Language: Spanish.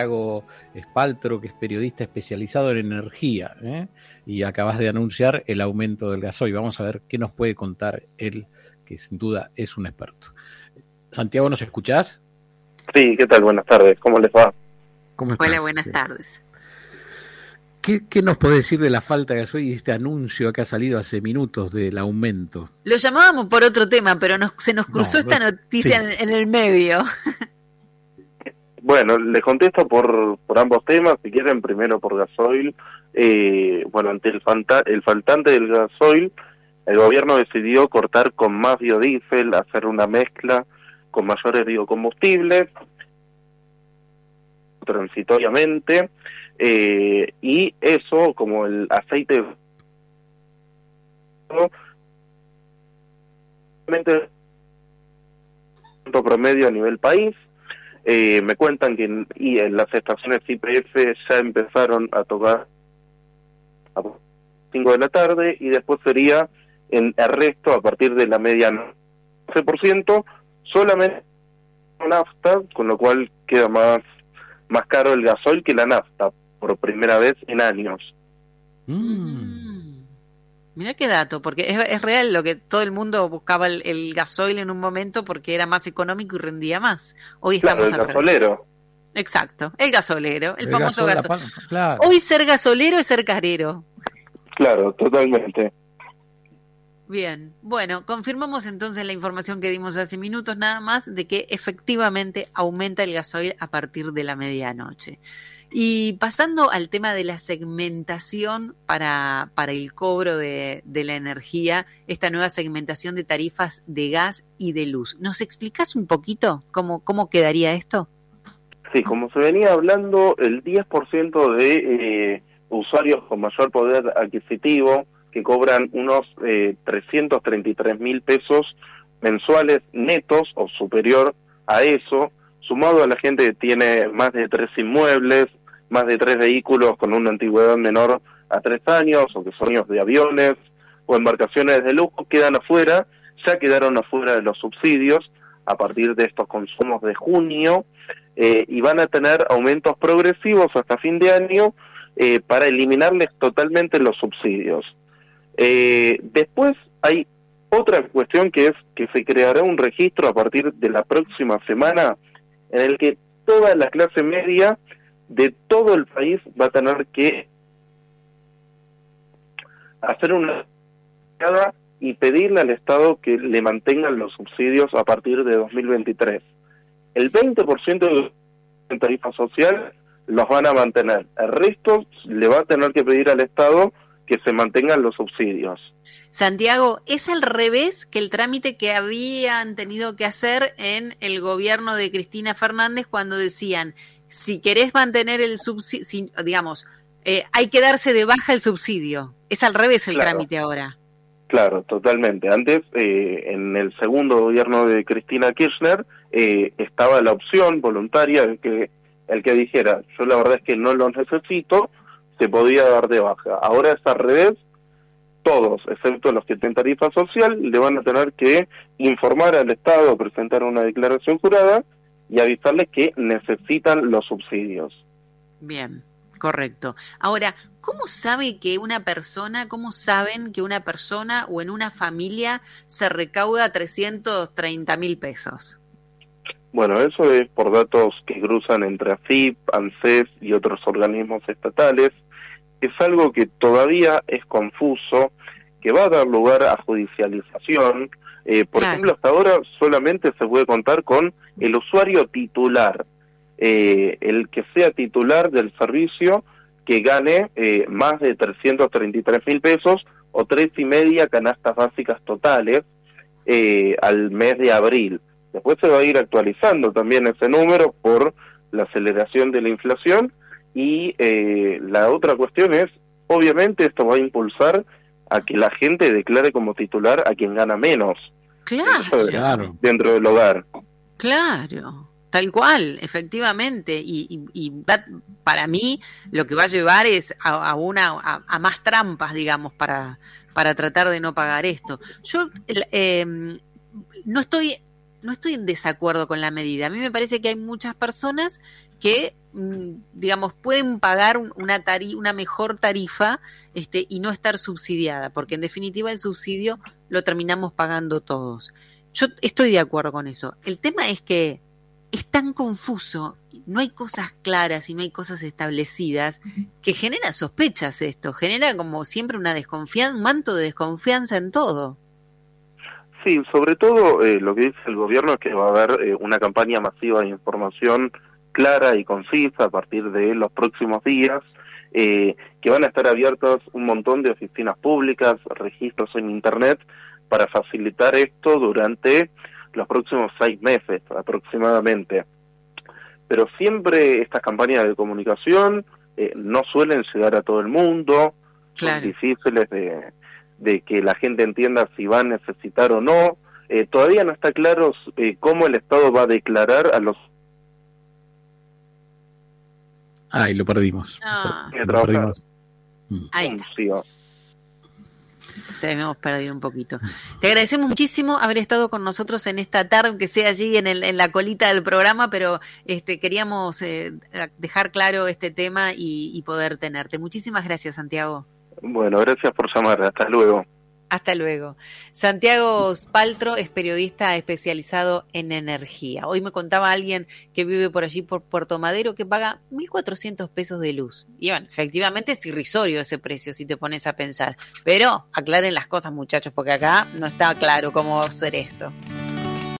Santiago Espaltro, que es periodista especializado en energía, ¿eh? y acabas de anunciar el aumento del gasoil. Vamos a ver qué nos puede contar él, que sin duda es un experto. Santiago, ¿nos escuchás? Sí, ¿qué tal? Buenas tardes, ¿cómo les va? ¿Cómo Hola, buenas tardes. ¿Qué, ¿Qué, nos puede decir de la falta de gasoil y este anuncio que ha salido hace minutos del aumento? Lo llamábamos por otro tema, pero nos, se nos cruzó esta noticia sí. en, en el medio. Bueno, les contesto por, por ambos temas, si quieren, primero por gasoil. Eh, bueno, ante el, el faltante del gasoil, el gobierno decidió cortar con más biodiesel, hacer una mezcla con mayores biocombustibles, transitoriamente, eh, y eso, como el aceite promedio a nivel país, eh, me cuentan que en, y en las estaciones IPF ya empezaron a tocar a 5 de la tarde y después sería el resto a partir de la medianoche. 12% solamente nafta, con lo cual queda más, más caro el gasoil que la nafta por primera vez en años. Mm. Mira qué dato, porque es, es, real lo que todo el mundo buscaba el, el, gasoil en un momento porque era más económico y rendía más. Hoy estamos claro, el gasolero. Exacto, el gasolero, el, el famoso gasolero. Claro. Hoy ser gasolero es ser carero. Claro, totalmente. Bien, bueno, confirmamos entonces la información que dimos hace minutos nada más de que efectivamente aumenta el gasoil a partir de la medianoche. Y pasando al tema de la segmentación para, para el cobro de, de, la energía, esta nueva segmentación de tarifas de gas y de luz. ¿Nos explicas un poquito cómo, cómo quedaría esto? Sí, como se venía hablando, el 10% de eh, usuarios con mayor poder adquisitivo que cobran unos eh, 333 mil pesos mensuales netos o superior a eso, sumado a la gente que tiene más de tres inmuebles, más de tres vehículos con una antigüedad menor a tres años, o que son de aviones o embarcaciones de lujo, quedan afuera, ya quedaron afuera de los subsidios a partir de estos consumos de junio eh, y van a tener aumentos progresivos hasta fin de año eh, para eliminarles totalmente los subsidios. Eh, después hay otra cuestión que es que se creará un registro a partir de la próxima semana en el que toda la clase media de todo el país va a tener que hacer una y pedirle al Estado que le mantengan los subsidios a partir de 2023. El 20% de tarifa social los van a mantener. El resto le va a tener que pedir al Estado que se mantengan los subsidios. Santiago, es al revés que el trámite que habían tenido que hacer en el gobierno de Cristina Fernández cuando decían si querés mantener el subsidio, si, digamos, eh, hay que darse de baja el subsidio. Es al revés el claro. trámite ahora. Claro, totalmente. Antes, eh, en el segundo gobierno de Cristina Kirchner, eh, estaba la opción voluntaria de que el que dijera, yo la verdad es que no lo necesito, se podía dar de baja. Ahora es al revés, todos, excepto los que tienen tarifa social, le van a tener que informar al Estado, presentar una declaración jurada y avisarles que necesitan los subsidios. Bien, correcto. Ahora, ¿cómo sabe que una persona, cómo saben que una persona o en una familia se recauda 330 mil pesos? Bueno, eso es por datos que cruzan entre AFIP, ANSES y otros organismos estatales. Es algo que todavía es confuso, que va a dar lugar a judicialización, eh, por claro. ejemplo, hasta ahora solamente se puede contar con el usuario titular, eh, el que sea titular del servicio que gane eh, más de 333 mil pesos o tres y media canastas básicas totales eh, al mes de abril. Después se va a ir actualizando también ese número por la aceleración de la inflación y eh, la otra cuestión es, obviamente esto va a impulsar a que la gente declare como titular a quien gana menos. Claro. claro. Dentro del hogar. Claro. Tal cual, efectivamente. Y, y, y, para mí lo que va a llevar es a, a una a, a, más trampas, digamos, para, para tratar de no pagar esto. Yo eh, no estoy no estoy en desacuerdo con la medida. A mí me parece que hay muchas personas que mm, digamos, pueden pagar una, una mejor tarifa este, y no estar subsidiada, porque en definitiva el subsidio lo terminamos pagando todos. Yo estoy de acuerdo con eso. El tema es que es tan confuso, no hay cosas claras y no hay cosas establecidas que genera sospechas esto, genera como siempre una desconfianza, un manto de desconfianza en todo. Sí, sobre todo eh, lo que dice el gobierno es que va a haber eh, una campaña masiva de información clara y concisa a partir de los próximos días, eh, que van a estar abiertas un montón de oficinas públicas, registros en Internet, para facilitar esto durante los próximos seis meses aproximadamente. Pero siempre estas campañas de comunicación eh, no suelen llegar a todo el mundo, son difíciles de, de, que la gente entienda si va a necesitar o no. Eh, todavía no está claro eh, cómo el Estado va a declarar a los... Ah, y lo perdimos. Ah. Lo perdimos. Ahí está. Te hemos perdido un poquito. Te agradecemos muchísimo haber estado con nosotros en esta tarde, aunque sea allí en, el, en la colita del programa, pero este, queríamos eh, dejar claro este tema y, y poder tenerte. Muchísimas gracias, Santiago. Bueno, gracias por llamar. Hasta luego. Hasta luego. Santiago Spaltro es periodista especializado en energía. Hoy me contaba alguien que vive por allí, por Puerto Madero, que paga 1.400 pesos de luz. Y bueno, efectivamente es irrisorio ese precio si te pones a pensar. Pero aclaren las cosas, muchachos, porque acá no está claro cómo va a ser esto.